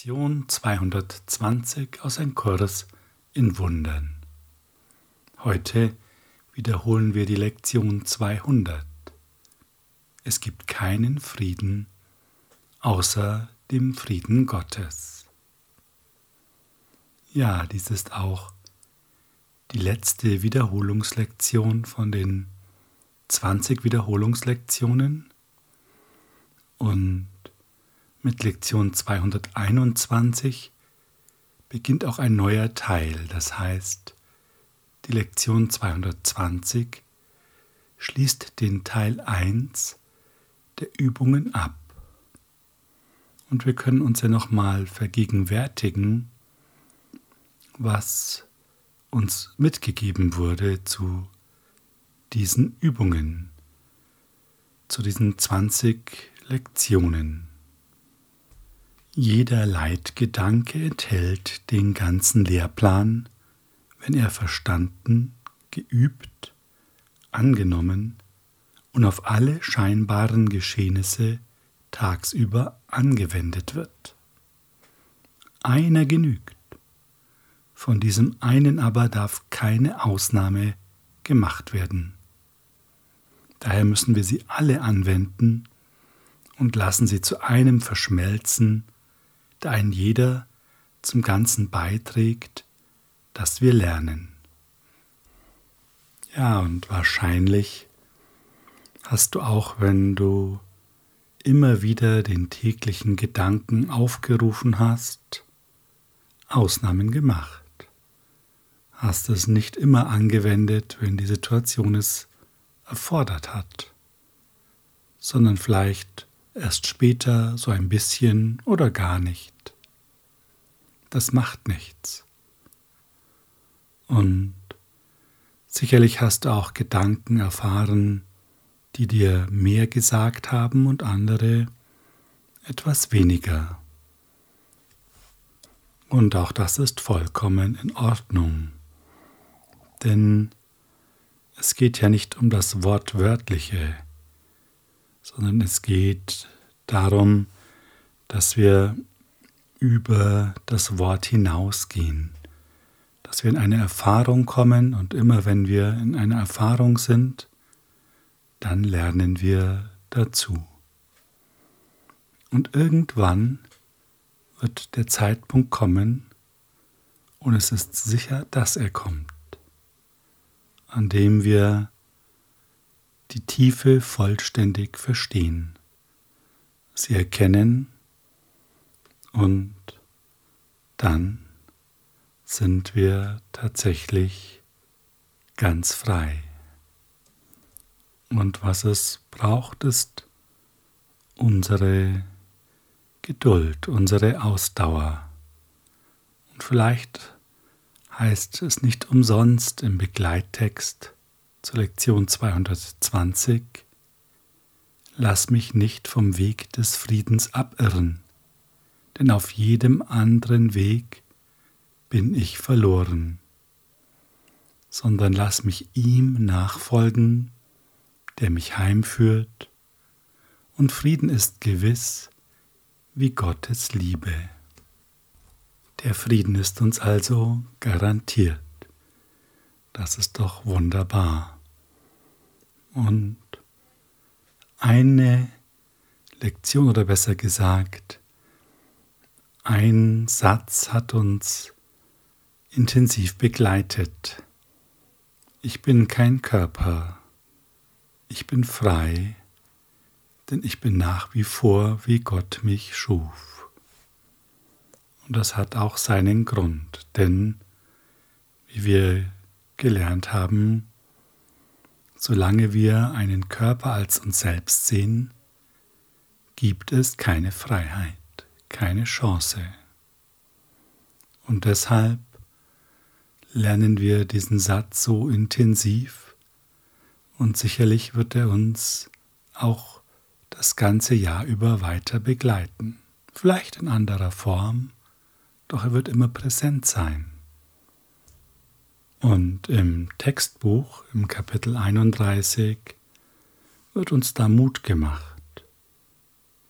Lektion 220 aus einem Kurs in Wundern. Heute wiederholen wir die Lektion 200. Es gibt keinen Frieden außer dem Frieden Gottes. Ja, dies ist auch die letzte Wiederholungslektion von den 20 Wiederholungslektionen und mit Lektion 221 beginnt auch ein neuer Teil, das heißt, die Lektion 220 schließt den Teil 1 der Übungen ab. Und wir können uns ja nochmal vergegenwärtigen, was uns mitgegeben wurde zu diesen Übungen, zu diesen 20 Lektionen. Jeder Leitgedanke enthält den ganzen Lehrplan, wenn er verstanden, geübt, angenommen und auf alle scheinbaren Geschehnisse tagsüber angewendet wird. Einer genügt. Von diesem einen aber darf keine Ausnahme gemacht werden. Daher müssen wir sie alle anwenden und lassen sie zu einem verschmelzen, ein jeder zum Ganzen beiträgt, dass wir lernen. Ja, und wahrscheinlich hast du auch, wenn du immer wieder den täglichen Gedanken aufgerufen hast, Ausnahmen gemacht. Hast es nicht immer angewendet, wenn die Situation es erfordert hat, sondern vielleicht erst später so ein bisschen oder gar nicht. Das macht nichts. Und sicherlich hast du auch Gedanken erfahren, die dir mehr gesagt haben und andere etwas weniger. Und auch das ist vollkommen in Ordnung. Denn es geht ja nicht um das Wortwörtliche, sondern es geht darum, dass wir über das Wort hinausgehen, dass wir in eine Erfahrung kommen und immer wenn wir in einer Erfahrung sind, dann lernen wir dazu. Und irgendwann wird der Zeitpunkt kommen, und es ist sicher, dass er kommt, an dem wir die Tiefe vollständig verstehen, sie erkennen und dann sind wir tatsächlich ganz frei. Und was es braucht, ist unsere Geduld, unsere Ausdauer. Und vielleicht heißt es nicht umsonst im Begleittext, zur Lektion 220. Lass mich nicht vom Weg des Friedens abirren, denn auf jedem anderen Weg bin ich verloren, sondern lass mich ihm nachfolgen, der mich heimführt, und Frieden ist gewiss wie Gottes Liebe. Der Frieden ist uns also garantiert. Das ist doch wunderbar. Und eine Lektion oder besser gesagt, ein Satz hat uns intensiv begleitet. Ich bin kein Körper, ich bin frei, denn ich bin nach wie vor, wie Gott mich schuf. Und das hat auch seinen Grund, denn wie wir gelernt haben, solange wir einen Körper als uns selbst sehen, gibt es keine Freiheit, keine Chance. Und deshalb lernen wir diesen Satz so intensiv und sicherlich wird er uns auch das ganze Jahr über weiter begleiten. Vielleicht in anderer Form, doch er wird immer präsent sein. Und im Textbuch, im Kapitel 31, wird uns da Mut gemacht.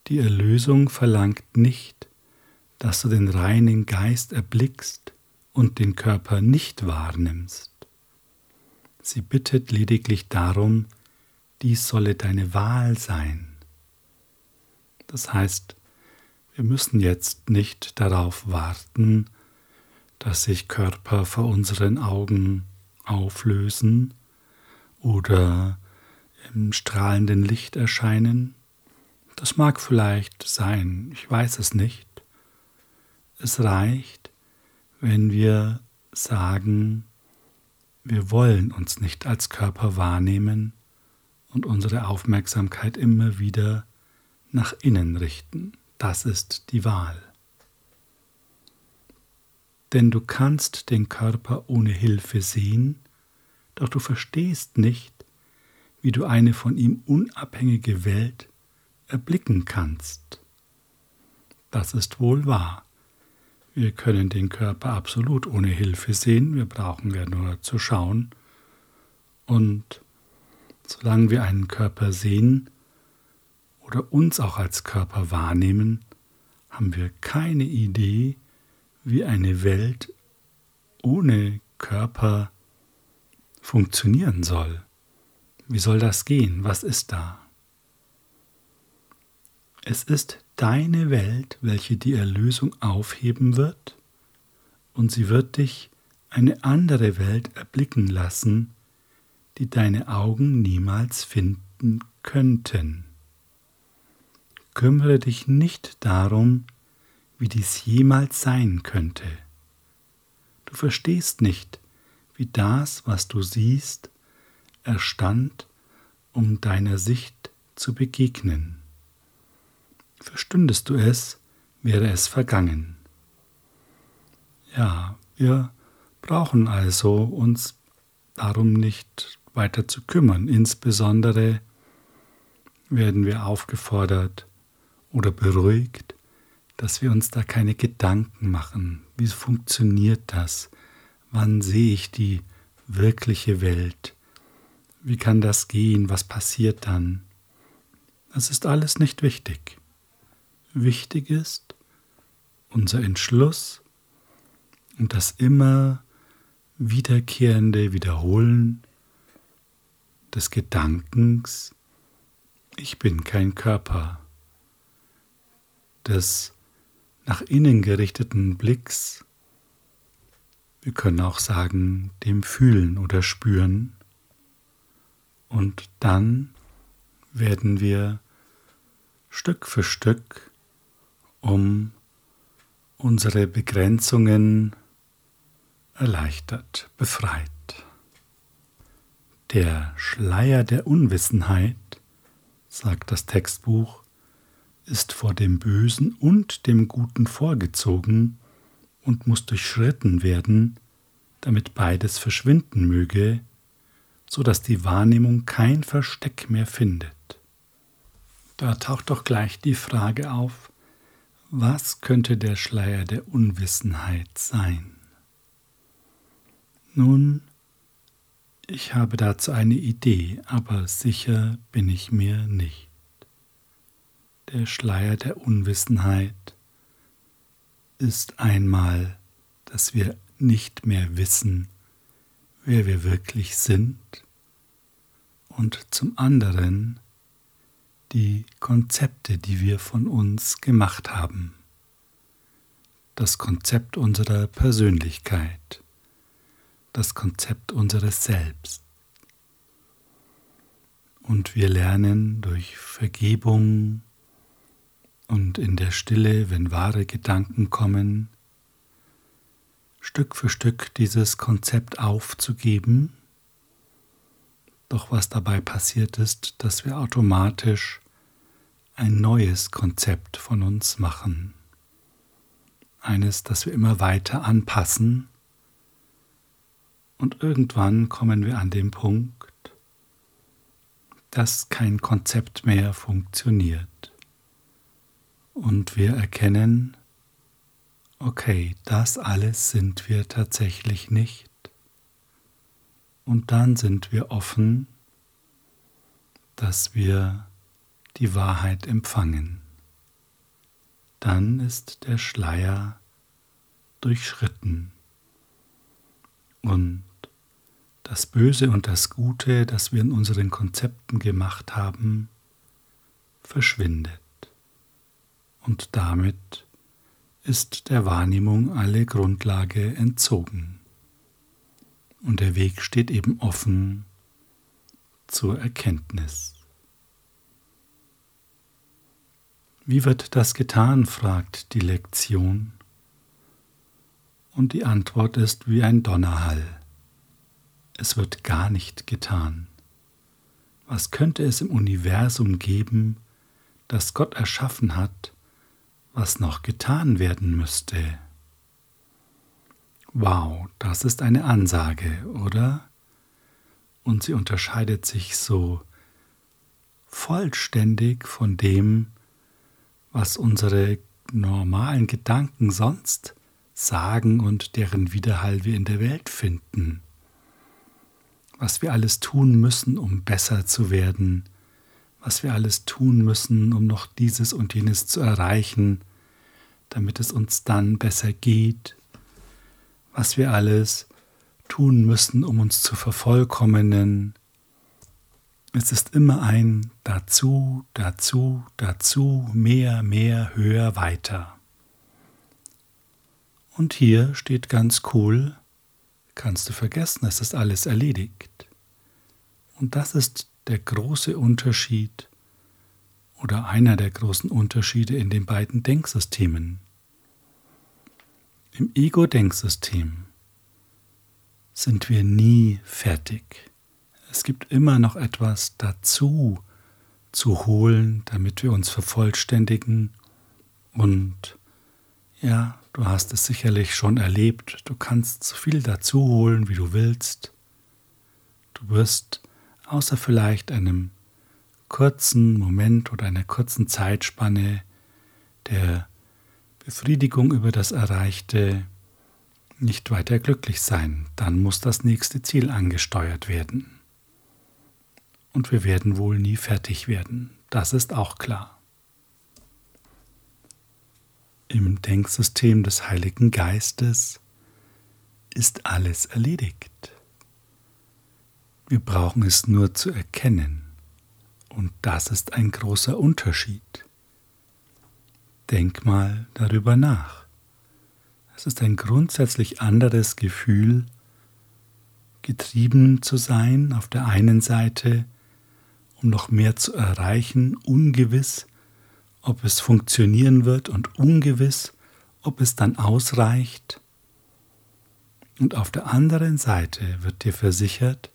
Die Erlösung verlangt nicht, dass du den reinen Geist erblickst und den Körper nicht wahrnimmst. Sie bittet lediglich darum, dies solle deine Wahl sein. Das heißt, wir müssen jetzt nicht darauf warten, dass sich Körper vor unseren Augen auflösen oder im strahlenden Licht erscheinen. Das mag vielleicht sein, ich weiß es nicht. Es reicht, wenn wir sagen, wir wollen uns nicht als Körper wahrnehmen und unsere Aufmerksamkeit immer wieder nach innen richten. Das ist die Wahl. Denn du kannst den Körper ohne Hilfe sehen, doch du verstehst nicht, wie du eine von ihm unabhängige Welt erblicken kannst. Das ist wohl wahr. Wir können den Körper absolut ohne Hilfe sehen, wir brauchen ja nur zu schauen. Und solange wir einen Körper sehen oder uns auch als Körper wahrnehmen, haben wir keine Idee, wie eine Welt ohne Körper funktionieren soll. Wie soll das gehen? Was ist da? Es ist deine Welt, welche die Erlösung aufheben wird, und sie wird dich eine andere Welt erblicken lassen, die deine Augen niemals finden könnten. Kümmere dich nicht darum, wie dies jemals sein könnte. Du verstehst nicht, wie das, was du siehst, erstand, um deiner Sicht zu begegnen. Verstündest du es, wäre es vergangen. Ja, wir brauchen also uns darum nicht weiter zu kümmern. Insbesondere werden wir aufgefordert oder beruhigt, dass wir uns da keine Gedanken machen. Wie funktioniert das? Wann sehe ich die wirkliche Welt? Wie kann das gehen? Was passiert dann? Das ist alles nicht wichtig. Wichtig ist unser Entschluss und das immer wiederkehrende Wiederholen des Gedankens, ich bin kein Körper, des nach innen gerichteten Blicks, wir können auch sagen, dem Fühlen oder Spüren, und dann werden wir Stück für Stück um unsere Begrenzungen erleichtert, befreit. Der Schleier der Unwissenheit, sagt das Textbuch, ist vor dem Bösen und dem Guten vorgezogen und muss durchschritten werden, damit beides verschwinden möge, so dass die Wahrnehmung kein Versteck mehr findet. Da taucht doch gleich die Frage auf, was könnte der Schleier der Unwissenheit sein? Nun, ich habe dazu eine Idee, aber sicher bin ich mir nicht. Der Schleier der Unwissenheit ist einmal, dass wir nicht mehr wissen, wer wir wirklich sind und zum anderen die Konzepte, die wir von uns gemacht haben. Das Konzept unserer Persönlichkeit, das Konzept unseres Selbst. Und wir lernen durch Vergebung und in der Stille, wenn wahre Gedanken kommen, Stück für Stück dieses Konzept aufzugeben. Doch was dabei passiert ist, dass wir automatisch ein neues Konzept von uns machen. Eines, das wir immer weiter anpassen. Und irgendwann kommen wir an den Punkt, dass kein Konzept mehr funktioniert. Und wir erkennen, okay, das alles sind wir tatsächlich nicht. Und dann sind wir offen, dass wir die Wahrheit empfangen. dann ist der Schleier durchschritten und das Böse und das Gute, das wir in unseren Konzepten gemacht haben, verschwindet. Und damit ist der Wahrnehmung alle Grundlage entzogen. Und der Weg steht eben offen zur Erkenntnis. Wie wird das getan? fragt die Lektion. Und die Antwort ist wie ein Donnerhall. Es wird gar nicht getan. Was könnte es im Universum geben, das Gott erschaffen hat, was noch getan werden müsste? Wow, das ist eine Ansage, oder? Und sie unterscheidet sich so vollständig von dem, was unsere normalen Gedanken sonst sagen und deren Widerhall wir in der Welt finden. Was wir alles tun müssen, um besser zu werden, was wir alles tun müssen, um noch dieses und jenes zu erreichen, damit es uns dann besser geht, was wir alles tun müssen, um uns zu vervollkommnen, es ist immer ein dazu, dazu, dazu, mehr, mehr, höher, weiter. Und hier steht ganz cool, kannst du vergessen, es ist alles erledigt. Und das ist der große Unterschied oder einer der großen Unterschiede in den beiden Denksystemen. Im Ego-Denksystem sind wir nie fertig. Es gibt immer noch etwas dazu zu holen, damit wir uns vervollständigen. Und ja, du hast es sicherlich schon erlebt. Du kannst so viel dazu holen, wie du willst. Du wirst, außer vielleicht einem kurzen Moment oder einer kurzen Zeitspanne der Befriedigung über das Erreichte, nicht weiter glücklich sein. Dann muss das nächste Ziel angesteuert werden und wir werden wohl nie fertig werden. Das ist auch klar. Im Denksystem des Heiligen Geistes ist alles erledigt. Wir brauchen es nur zu erkennen. Und das ist ein großer Unterschied. Denk mal darüber nach. Es ist ein grundsätzlich anderes Gefühl, getrieben zu sein auf der einen Seite um noch mehr zu erreichen, ungewiss, ob es funktionieren wird und ungewiss, ob es dann ausreicht. Und auf der anderen Seite wird dir versichert,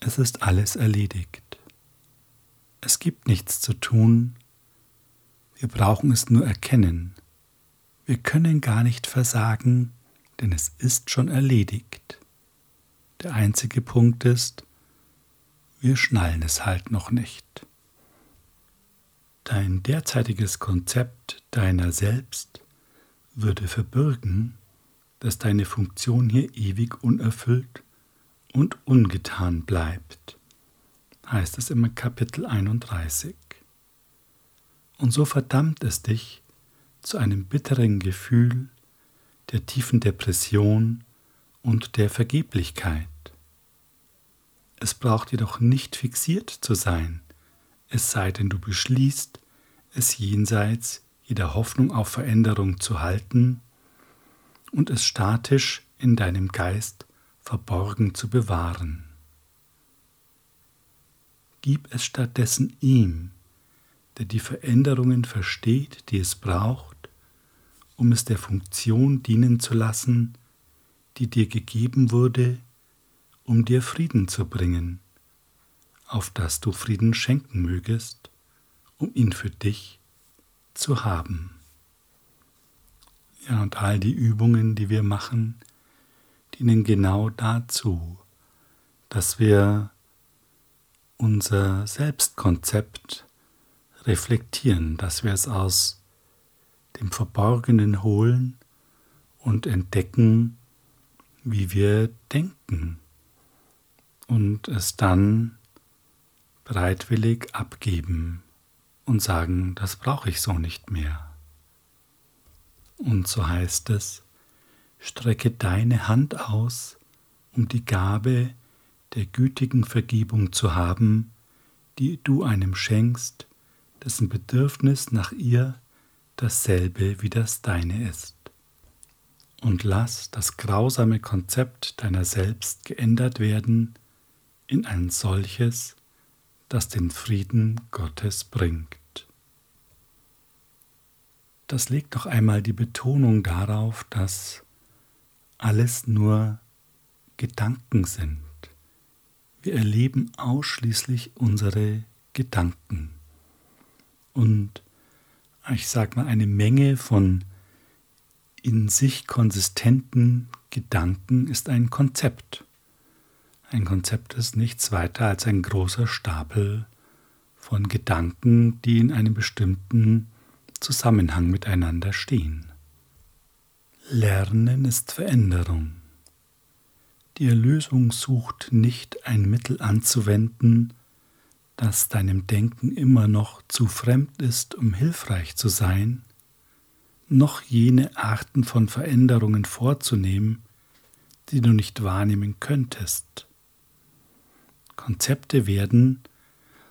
es ist alles erledigt. Es gibt nichts zu tun, wir brauchen es nur erkennen. Wir können gar nicht versagen, denn es ist schon erledigt. Der einzige Punkt ist, wir schnallen es halt noch nicht. Dein derzeitiges Konzept deiner selbst würde verbürgen, dass deine Funktion hier ewig unerfüllt und ungetan bleibt, heißt es im Kapitel 31. Und so verdammt es dich zu einem bitteren Gefühl der tiefen Depression und der Vergeblichkeit. Es braucht jedoch nicht fixiert zu sein, es sei denn du beschließt, es jenseits jeder Hoffnung auf Veränderung zu halten und es statisch in deinem Geist verborgen zu bewahren. Gib es stattdessen ihm, der die Veränderungen versteht, die es braucht, um es der Funktion dienen zu lassen, die dir gegeben wurde um dir Frieden zu bringen, auf dass du Frieden schenken mögest, um ihn für dich zu haben. Ja, und all die Übungen, die wir machen, dienen genau dazu, dass wir unser Selbstkonzept reflektieren, dass wir es aus dem Verborgenen holen und entdecken, wie wir denken und es dann bereitwillig abgeben und sagen, das brauche ich so nicht mehr. Und so heißt es, strecke deine Hand aus, um die Gabe der gütigen Vergebung zu haben, die du einem schenkst, dessen Bedürfnis nach ihr dasselbe wie das deine ist. Und lass das grausame Konzept deiner selbst geändert werden in ein solches, das den Frieden Gottes bringt. Das legt noch einmal die Betonung darauf, dass alles nur Gedanken sind. Wir erleben ausschließlich unsere Gedanken. Und ich sage mal, eine Menge von in sich konsistenten Gedanken ist ein Konzept. Ein Konzept ist nichts weiter als ein großer Stapel von Gedanken, die in einem bestimmten Zusammenhang miteinander stehen. Lernen ist Veränderung. Die Erlösung sucht nicht ein Mittel anzuwenden, das deinem Denken immer noch zu fremd ist, um hilfreich zu sein, noch jene Arten von Veränderungen vorzunehmen, die du nicht wahrnehmen könntest. Konzepte werden,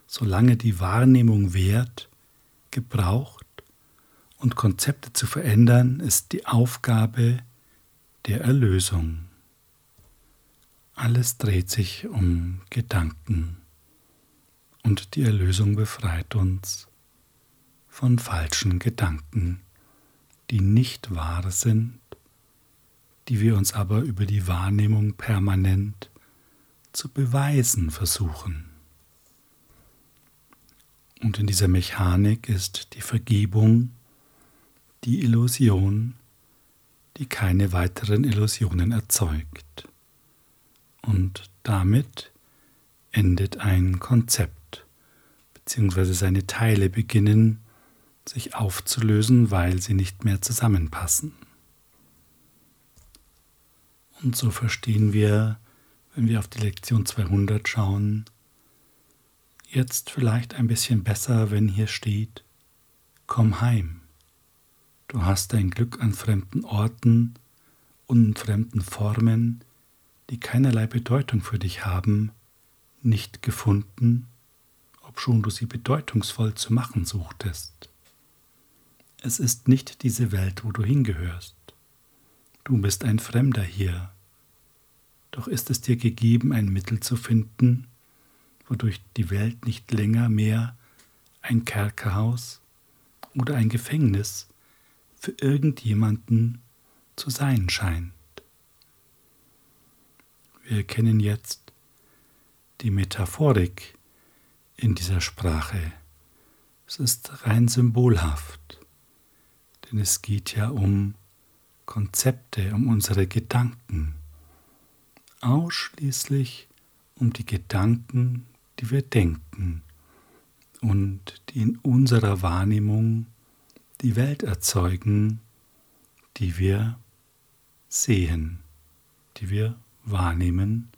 solange die Wahrnehmung währt, gebraucht und Konzepte zu verändern ist die Aufgabe der Erlösung. Alles dreht sich um Gedanken und die Erlösung befreit uns von falschen Gedanken, die nicht wahr sind, die wir uns aber über die Wahrnehmung permanent zu beweisen versuchen. Und in dieser Mechanik ist die Vergebung die Illusion, die keine weiteren Illusionen erzeugt. Und damit endet ein Konzept, beziehungsweise seine Teile beginnen sich aufzulösen, weil sie nicht mehr zusammenpassen. Und so verstehen wir, wenn wir auf die Lektion 200 schauen, jetzt vielleicht ein bisschen besser, wenn hier steht, komm heim. Du hast dein Glück an fremden Orten und fremden Formen, die keinerlei Bedeutung für dich haben, nicht gefunden, obschon du sie bedeutungsvoll zu machen suchtest. Es ist nicht diese Welt, wo du hingehörst. Du bist ein Fremder hier. Doch ist es dir gegeben, ein Mittel zu finden, wodurch die Welt nicht länger mehr ein Kerkerhaus oder ein Gefängnis für irgendjemanden zu sein scheint. Wir kennen jetzt die Metaphorik in dieser Sprache. Es ist rein symbolhaft, denn es geht ja um Konzepte, um unsere Gedanken, ausschließlich um die Gedanken, die wir denken und die in unserer Wahrnehmung die Welt erzeugen, die wir sehen, die wir wahrnehmen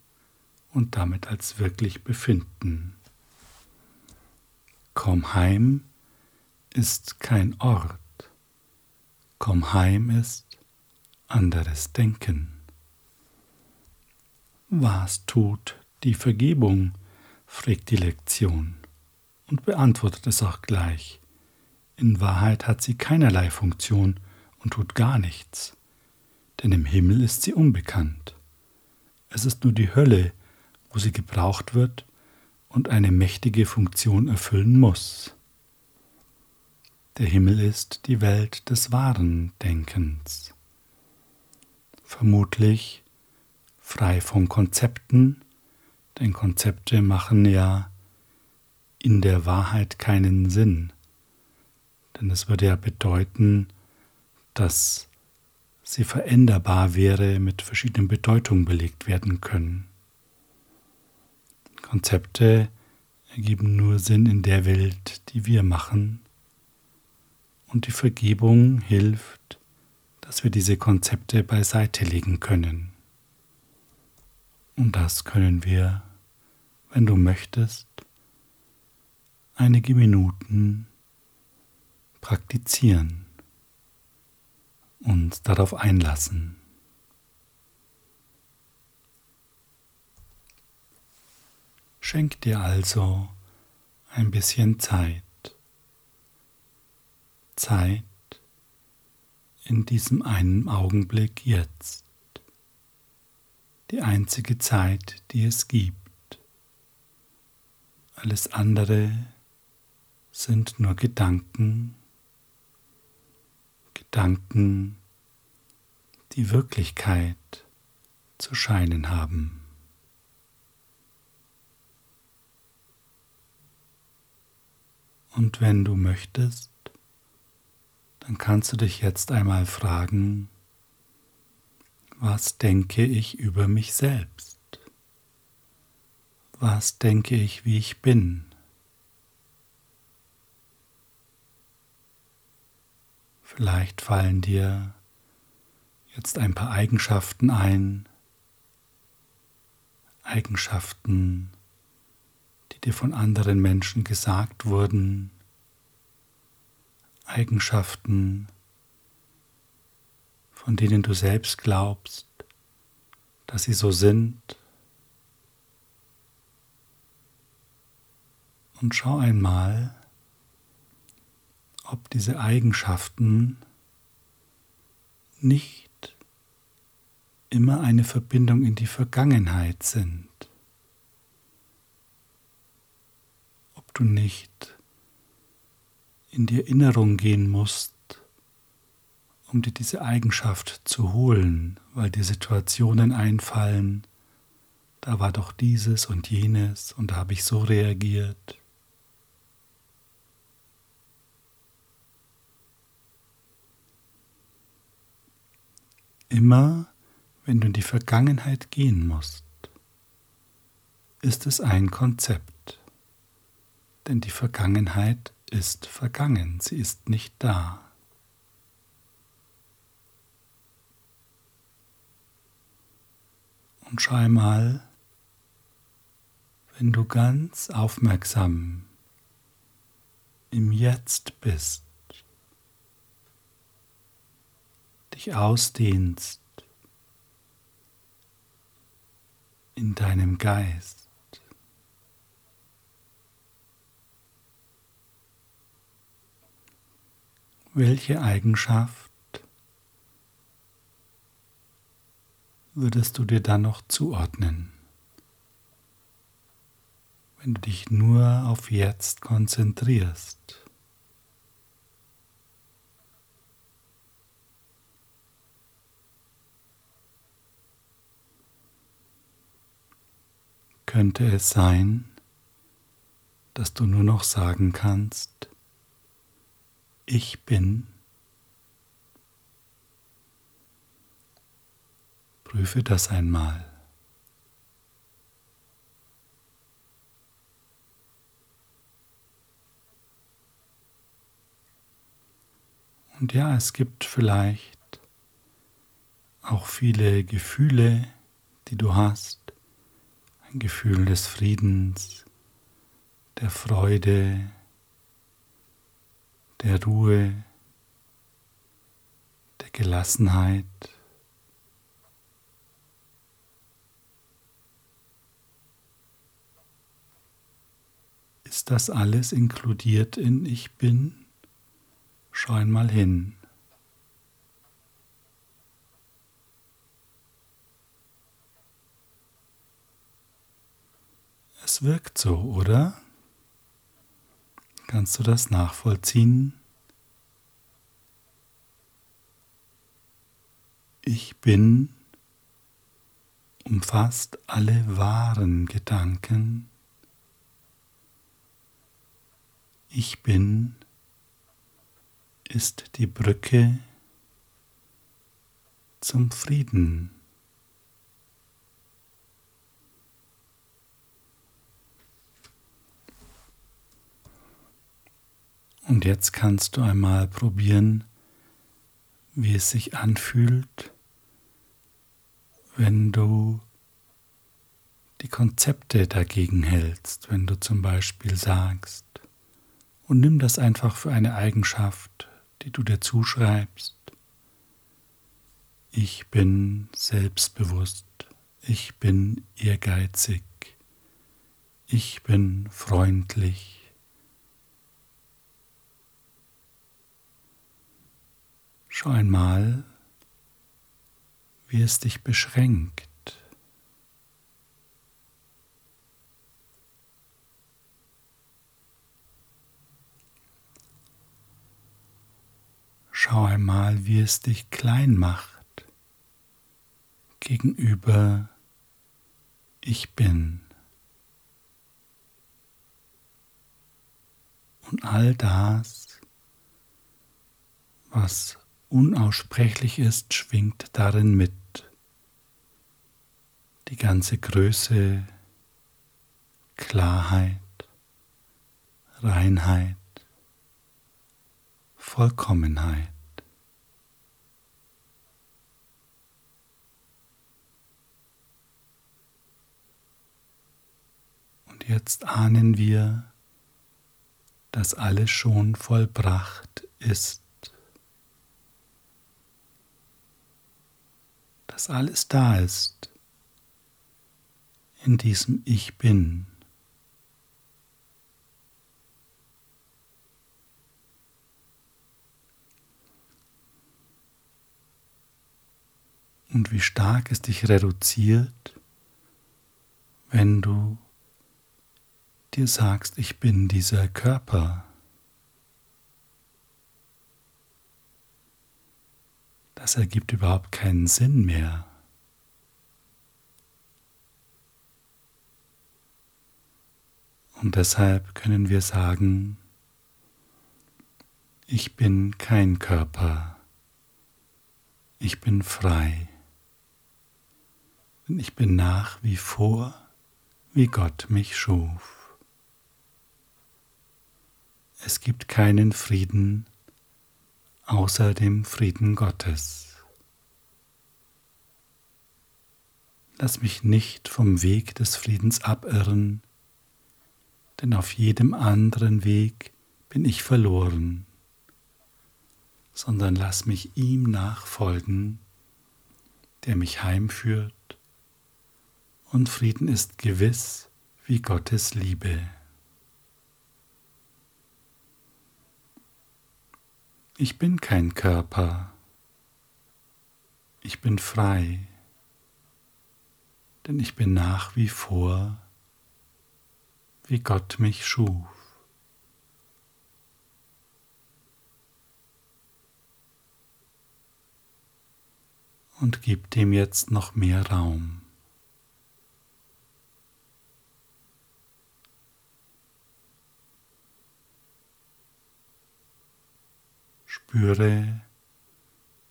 und damit als wirklich befinden. Komm heim ist kein Ort, komm heim ist anderes Denken. Was tut die Vergebung? fragt die Lektion und beantwortet es auch gleich. In Wahrheit hat sie keinerlei Funktion und tut gar nichts, denn im Himmel ist sie unbekannt. Es ist nur die Hölle, wo sie gebraucht wird und eine mächtige Funktion erfüllen muss. Der Himmel ist die Welt des wahren Denkens. Vermutlich frei von Konzepten, denn Konzepte machen ja in der Wahrheit keinen Sinn. Denn es würde ja bedeuten, dass sie veränderbar wäre, mit verschiedenen Bedeutungen belegt werden können. Konzepte ergeben nur Sinn in der Welt, die wir machen. Und die Vergebung hilft, dass wir diese Konzepte beiseite legen können. Und das können wir, wenn du möchtest, einige Minuten praktizieren uns darauf einlassen. Schenk dir also ein bisschen Zeit. Zeit in diesem einen Augenblick jetzt. Die einzige Zeit, die es gibt. Alles andere sind nur Gedanken, Gedanken, die Wirklichkeit zu scheinen haben. Und wenn du möchtest, dann kannst du dich jetzt einmal fragen, was denke ich über mich selbst? Was denke ich, wie ich bin? Vielleicht fallen dir jetzt ein paar Eigenschaften ein, Eigenschaften, die dir von anderen Menschen gesagt wurden, Eigenschaften, von denen du selbst glaubst, dass sie so sind. Und schau einmal, ob diese Eigenschaften nicht immer eine Verbindung in die Vergangenheit sind. du nicht in die Erinnerung gehen musst, um dir diese Eigenschaft zu holen, weil dir Situationen einfallen, da war doch dieses und jenes und da habe ich so reagiert. Immer wenn du in die Vergangenheit gehen musst, ist es ein Konzept denn die Vergangenheit ist vergangen, sie ist nicht da. Und schau mal, wenn du ganz aufmerksam im Jetzt bist, dich ausdehnst in deinem Geist, Welche Eigenschaft würdest du dir dann noch zuordnen, wenn du dich nur auf jetzt konzentrierst? Könnte es sein, dass du nur noch sagen kannst, ich bin. Prüfe das einmal. Und ja, es gibt vielleicht auch viele Gefühle, die du hast. Gefühl des Friedens, der Freude, der Ruhe, der Gelassenheit. Ist das alles inkludiert in Ich bin? Schau einmal hin. Es wirkt so, oder? Kannst du das nachvollziehen? Ich bin umfasst alle wahren Gedanken. Ich bin ist die Brücke zum Frieden. Und jetzt kannst du einmal probieren, wie es sich anfühlt, wenn du die Konzepte dagegen hältst, wenn du zum Beispiel sagst, und nimm das einfach für eine Eigenschaft, die du dir zuschreibst. Ich bin selbstbewusst. Ich bin ehrgeizig. Ich bin freundlich. Schau einmal, wie es dich beschränkt. Schau einmal, wie es dich klein macht gegenüber Ich bin. Und all das, was unaussprechlich ist, schwingt darin mit. Die ganze Größe, Klarheit, Reinheit, Vollkommenheit. Und jetzt ahnen wir, dass alles schon vollbracht ist. Dass alles da ist in diesem Ich bin. Und wie stark es dich reduziert, wenn du dir sagst, ich bin dieser Körper. Das ergibt überhaupt keinen Sinn mehr. Und deshalb können wir sagen, ich bin kein Körper, ich bin frei, denn ich bin nach wie vor, wie Gott mich schuf. Es gibt keinen Frieden außer dem Frieden Gottes. Lass mich nicht vom Weg des Friedens abirren, denn auf jedem anderen Weg bin ich verloren, sondern lass mich ihm nachfolgen, der mich heimführt, und Frieden ist gewiss wie Gottes Liebe. Ich bin kein Körper. Ich bin frei, denn ich bin nach wie vor, wie Gott mich schuf. Und gib dem jetzt noch mehr Raum. Spüre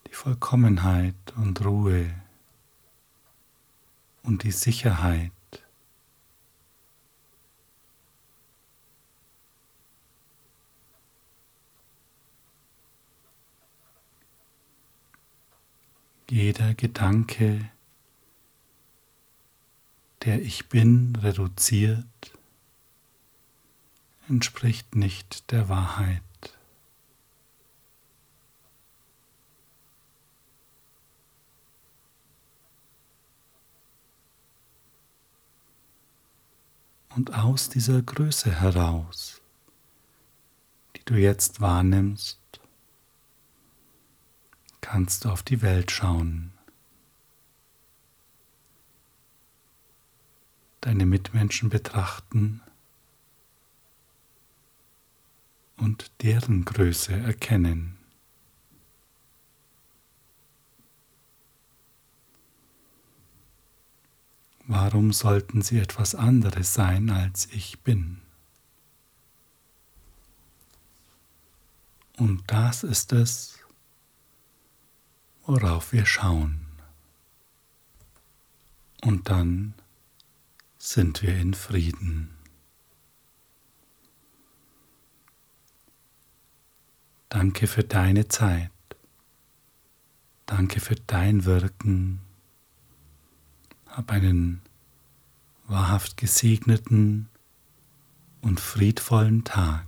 die Vollkommenheit und Ruhe und die Sicherheit. Jeder Gedanke, der ich bin, reduziert, entspricht nicht der Wahrheit. Und aus dieser Größe heraus, die du jetzt wahrnimmst, kannst du auf die Welt schauen. Deine Mitmenschen betrachten und deren Größe erkennen. Warum sollten sie etwas anderes sein, als ich bin? Und das ist es, worauf wir schauen. Und dann sind wir in Frieden. Danke für deine Zeit. Danke für dein Wirken hab einen wahrhaft gesegneten und friedvollen Tag.